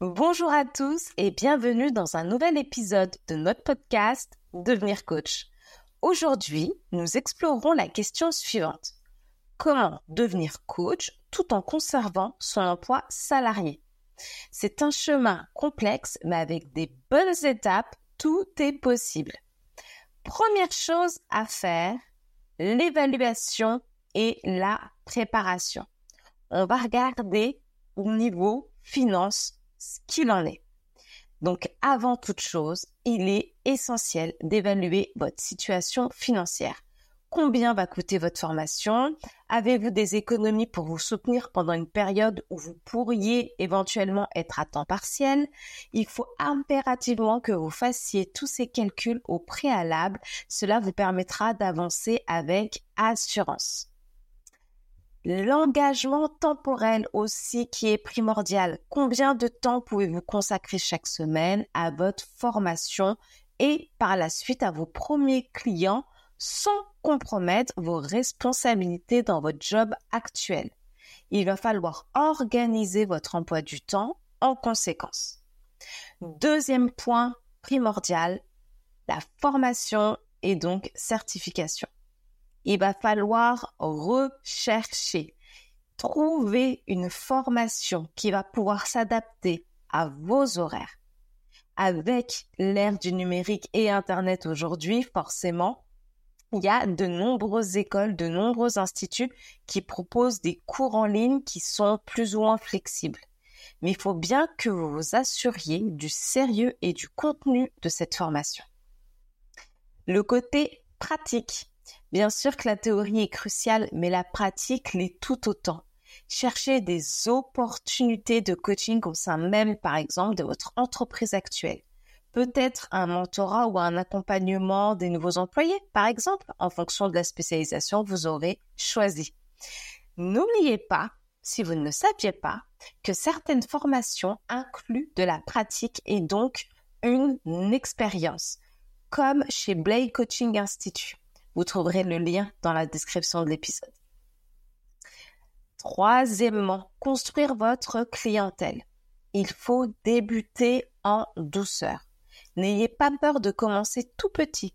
Bonjour à tous et bienvenue dans un nouvel épisode de notre podcast Devenir coach. Aujourd'hui, nous explorerons la question suivante. Comment devenir coach tout en conservant son emploi salarié? C'est un chemin complexe mais avec des bonnes étapes, tout est possible. Première chose à faire, l'évaluation et la préparation. On va regarder au niveau finance ce qu'il en est. Donc, avant toute chose, il est essentiel d'évaluer votre situation financière. Combien va coûter votre formation? Avez-vous des économies pour vous soutenir pendant une période où vous pourriez éventuellement être à temps partiel? Il faut impérativement que vous fassiez tous ces calculs au préalable. Cela vous permettra d'avancer avec assurance. L'engagement temporel aussi qui est primordial. Combien de temps pouvez-vous consacrer chaque semaine à votre formation et par la suite à vos premiers clients sans compromettre vos responsabilités dans votre job actuel? Il va falloir organiser votre emploi du temps en conséquence. Deuxième point primordial, la formation et donc certification il va falloir rechercher, trouver une formation qui va pouvoir s'adapter à vos horaires. Avec l'ère du numérique et Internet aujourd'hui, forcément, il y a de nombreuses écoles, de nombreux instituts qui proposent des cours en ligne qui sont plus ou moins flexibles. Mais il faut bien que vous vous assuriez du sérieux et du contenu de cette formation. Le côté pratique. Bien sûr que la théorie est cruciale, mais la pratique l'est tout autant. Cherchez des opportunités de coaching au sein même, par exemple, de votre entreprise actuelle. Peut-être un mentorat ou un accompagnement des nouveaux employés, par exemple, en fonction de la spécialisation que vous aurez choisie. N'oubliez pas, si vous ne le saviez pas, que certaines formations incluent de la pratique et donc une expérience, comme chez Blake Coaching Institute. Vous trouverez le lien dans la description de l'épisode. Troisièmement, construire votre clientèle. Il faut débuter en douceur. N'ayez pas peur de commencer tout petit.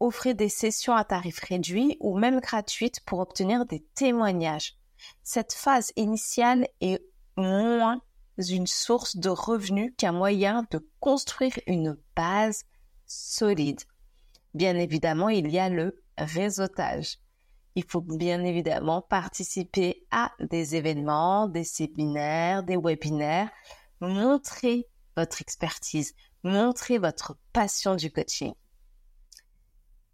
Offrez des sessions à tarif réduit ou même gratuites pour obtenir des témoignages. Cette phase initiale est moins une source de revenus qu'un moyen de construire une base solide. Bien évidemment, il y a le réseautage. Il faut bien évidemment participer à des événements, des séminaires, des webinaires, montrer votre expertise, montrer votre passion du coaching.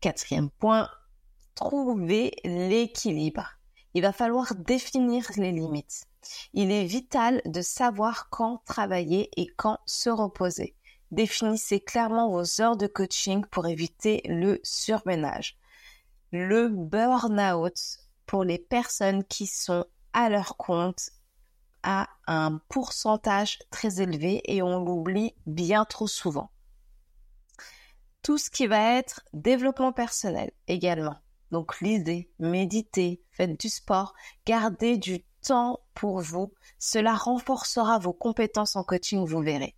Quatrième point, trouver l'équilibre. Il va falloir définir les limites. Il est vital de savoir quand travailler et quand se reposer. Définissez clairement vos heures de coaching pour éviter le surménage le burn-out pour les personnes qui sont à leur compte a un pourcentage très élevé et on l'oublie bien trop souvent. Tout ce qui va être développement personnel également. Donc lisez, méditez, faites du sport, gardez du temps pour vous. Cela renforcera vos compétences en coaching, vous verrez.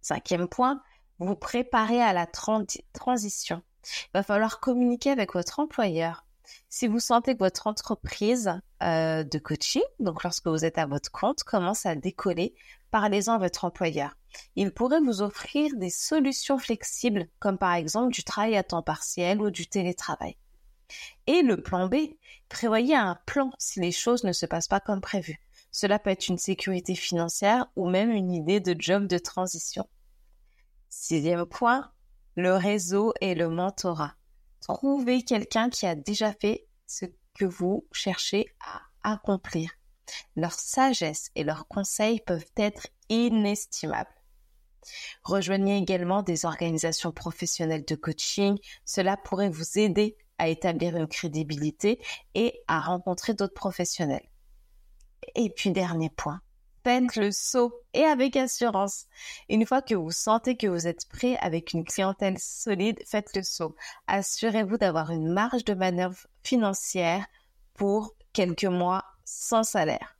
Cinquième point, vous préparez à la transition. Il va falloir communiquer avec votre employeur. Si vous sentez que votre entreprise euh, de coaching, donc lorsque vous êtes à votre compte, commence à décoller, parlez-en à votre employeur. Il pourrait vous offrir des solutions flexibles, comme par exemple du travail à temps partiel ou du télétravail. Et le plan B, prévoyez un plan si les choses ne se passent pas comme prévu. Cela peut être une sécurité financière ou même une idée de job de transition. Sixième point, le réseau et le mentorat. Trouvez quelqu'un qui a déjà fait ce que vous cherchez à accomplir. Leur sagesse et leurs conseils peuvent être inestimables. Rejoignez également des organisations professionnelles de coaching. Cela pourrait vous aider à établir une crédibilité et à rencontrer d'autres professionnels. Et puis dernier point, faites le saut et avec assurance. Une fois que vous sentez que vous êtes prêt avec une clientèle solide, faites le saut. Assurez-vous d'avoir une marge de manœuvre financière pour quelques mois sans salaire.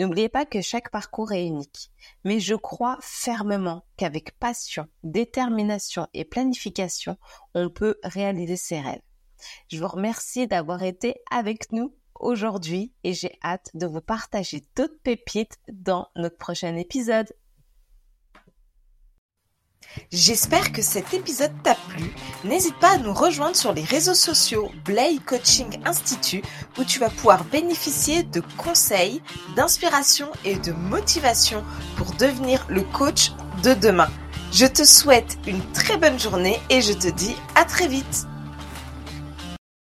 N'oubliez pas que chaque parcours est unique, mais je crois fermement qu'avec passion, détermination et planification, on peut réaliser ses rêves. Je vous remercie d'avoir été avec nous aujourd'hui et j'ai hâte de vous partager d'autres pépites dans notre prochain épisode. J'espère que cet épisode t'a plu. N'hésite pas à nous rejoindre sur les réseaux sociaux Blay Coaching Institute où tu vas pouvoir bénéficier de conseils, d'inspiration et de motivation pour devenir le coach de demain. Je te souhaite une très bonne journée et je te dis à très vite.